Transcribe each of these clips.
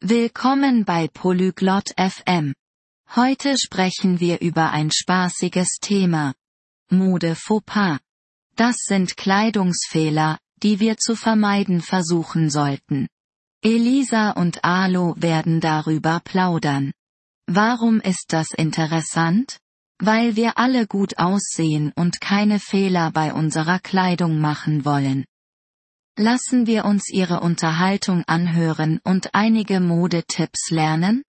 Willkommen bei Polyglot FM. Heute sprechen wir über ein spaßiges Thema. Mode Fauxpas. Das sind Kleidungsfehler, die wir zu vermeiden versuchen sollten. Elisa und Alo werden darüber plaudern. Warum ist das interessant? Weil wir alle gut aussehen und keine Fehler bei unserer Kleidung machen wollen. Lassen wir uns ihre Unterhaltung anhören und einige Modetipps lernen?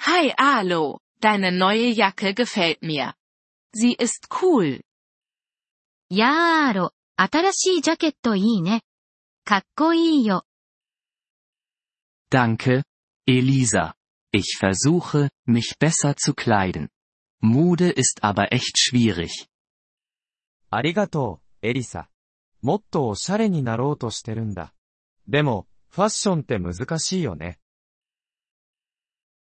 Hi Alo, deine neue Jacke gefällt mir. Sie ist cool. やーアロ、新しいジャケットいいね。かっこいいよ。 Danke, Elisa. Ich versuche, mich besser zu kleiden. Mode ist aber echt schwierig. ありがとう、エリサ。 もっとおしゃれになろうとしてるんだ。でも、ファッションって難しいよね。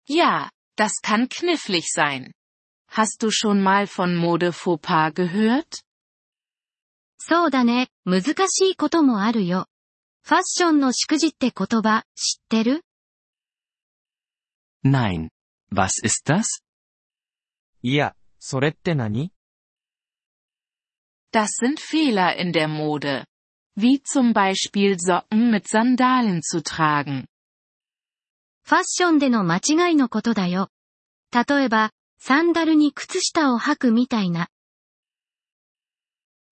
Ja, das kann knifflig sein. Hast du schon mal von Mode Fauxpas gehört? そうだね、難しいこともあるよ。ファッションのしくじって言葉、知ってる？Nein. Was ist das? いや、それって何？Das sind Fehler in der Mode. Wie zum Beispiel Socken mit Sandalen zu tragen. ファッションでの間違いのことだよ。例えば、サンダルに靴下を履くみたいな。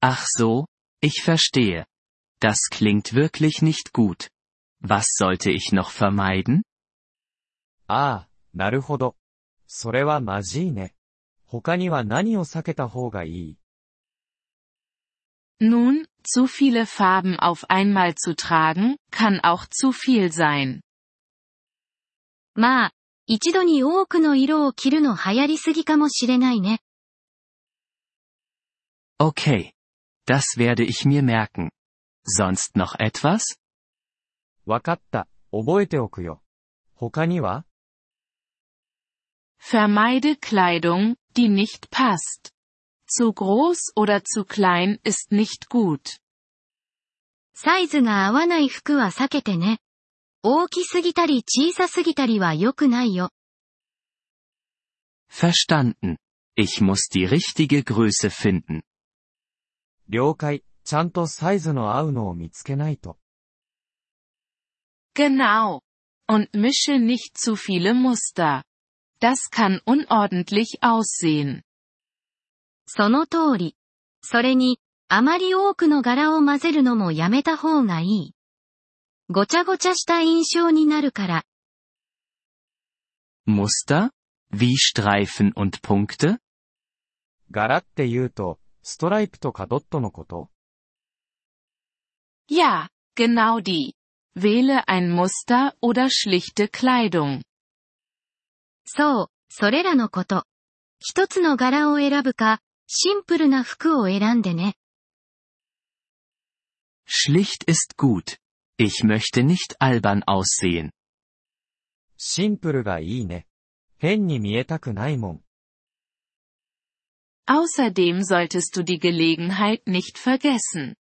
Ach so, ich verstehe. Das klingt wirklich nicht gut. Was sollte ich noch vermeiden? ああ、なるほど。それはまじいね。他には何を避けた方がいい Nun, zu viele Farben auf einmal zu tragen, kann auch zu viel sein. まあ、一度に多くの色を着るの流行りすぎかもしれないね。 Okay. Das werde ich mir merken. Sonst noch etwas? わかった、覚えておくよ。他には Vermeide Kleidung, die nicht passt. Zu groß oder zu klein ist nicht gut. サイズが合わない服は避けてね。大きすぎたり小さすぎたりは良くないよ。 Verstanden. Ich muss die richtige Größe finden. 了解、ちゃんとサイズの合うのを見つけないと。 Genau. Und mische nicht zu viele Muster. Das kann unordentlich aussehen. その通り。それに、あまり多くの柄を混ぜるのもやめた方がいい。ごちゃごちゃした印象になるから。Muster? Wie Streifen und Punkte? 柄って言うと、ストライプとかドットのこと。Ja, genau die. Wähle ein Muster oder schlichte Kleidung. そう、それらのこと。一つの柄を選ぶか、シンプルな服を選んでね。 Schlicht ist gut. Ich möchte nicht albern aussehen. シンプルがいいね。変に見えたくないもん。 Außerdem solltest du die Gelegenheit nicht vergessen.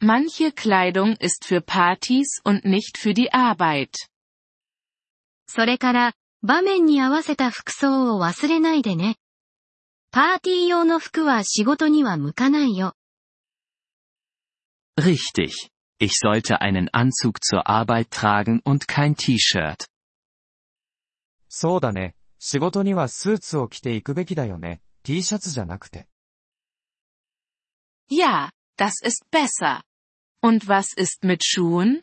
Manche Kleidung ist für Partys und nicht für die Arbeit. それから、場面に合わせた服装を忘れないでね。 パーティー用の服は仕事には向かないよ。Richtig. Ich sollte einen Anzug zur Arbeit tragen und kein T-Shirt. そうだね。仕事にはスーツを着ていくべきだよね。T シャツじゃなくて。Ja, das ist besser. Und was ist mit Schuhen?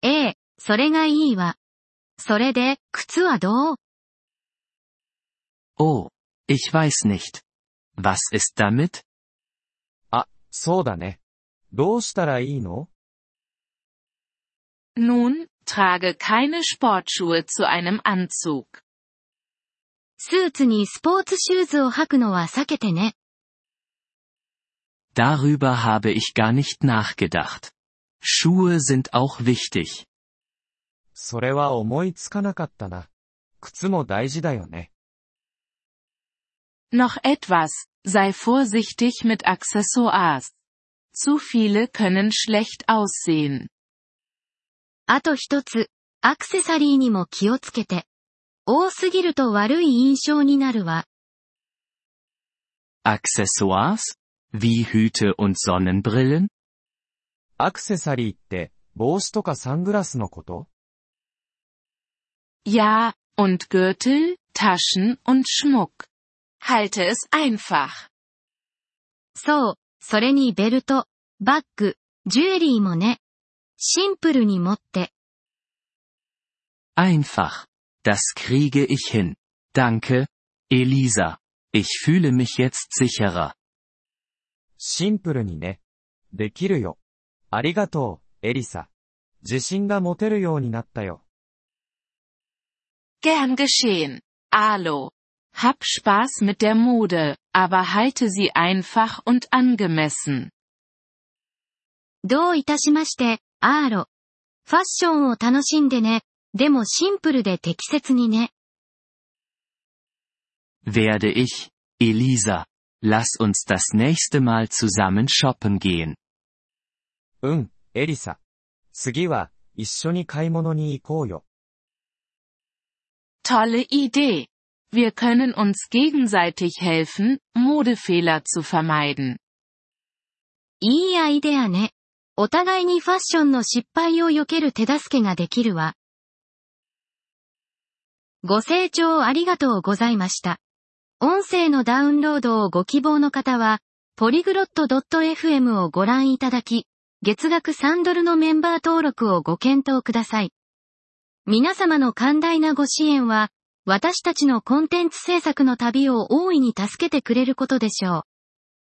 ええ、それがいいわ。それで、靴はどう Oh, ich weiß nicht. Was ist damit? あ、そうだね。どうしたらいいの Nun, trage keine Sportschuhe zu einem Anzug. スーツにスポーツシューズを履くのは避けてね。 Darüber habe ich gar nicht nachgedacht. Schuhe sind auch wichtig. それは思いつかなかったな。靴も大事だよね。 Noch etwas, sei vorsichtig mit Accessoires. Zu viele können schlecht aussehen. あと一つ、 アクセサリーにも気をつけて。多すぎると悪い印象になるわ。 Accessoires? Wie Hüte und Sonnenbrillen? アクセサリーって、帽子とかサングラスのこと Ja, und Gürtel, Taschen und Schmuck. Halte es einfach. そう、それにベルト、バッグ、ジュエリーもね。シンプルに持って。Einfach. Das kriege ich hin. Danke, Elisa. Ich fühle mich jetzt sicherer. シンプルにね。できるよ。ありがとう、エリサ。自信が持てるようになったよ。Gern geschehen. Alo. Hab Spaß mit der Mode, aber halte sie einfach und angemessen. どういたしまして、アーロ。ファッションを楽しんでね。でもシンプルで適切にね。 Werde ich, Elisa. Lass uns das nächste Mal zusammen shoppen gehen. うん、エリサ。次は、一緒に買い物に行こうよ。 Tolle Idee. Wir können uns gegenseitig helfen, Modefehler zu vermeiden. いいアイデアね。お互いにファッションの失敗を避ける手助けができるわ。ご清聴ありがとうございました。音声のダウンロードをご希望の方は、ポリグロット .fm をご覧いただき、月額3ドルのメンバー登録をご検討ください。皆様の寛大なご支援は、私たちのコンテンツ制作の旅を大いに助けてくれることでしょう。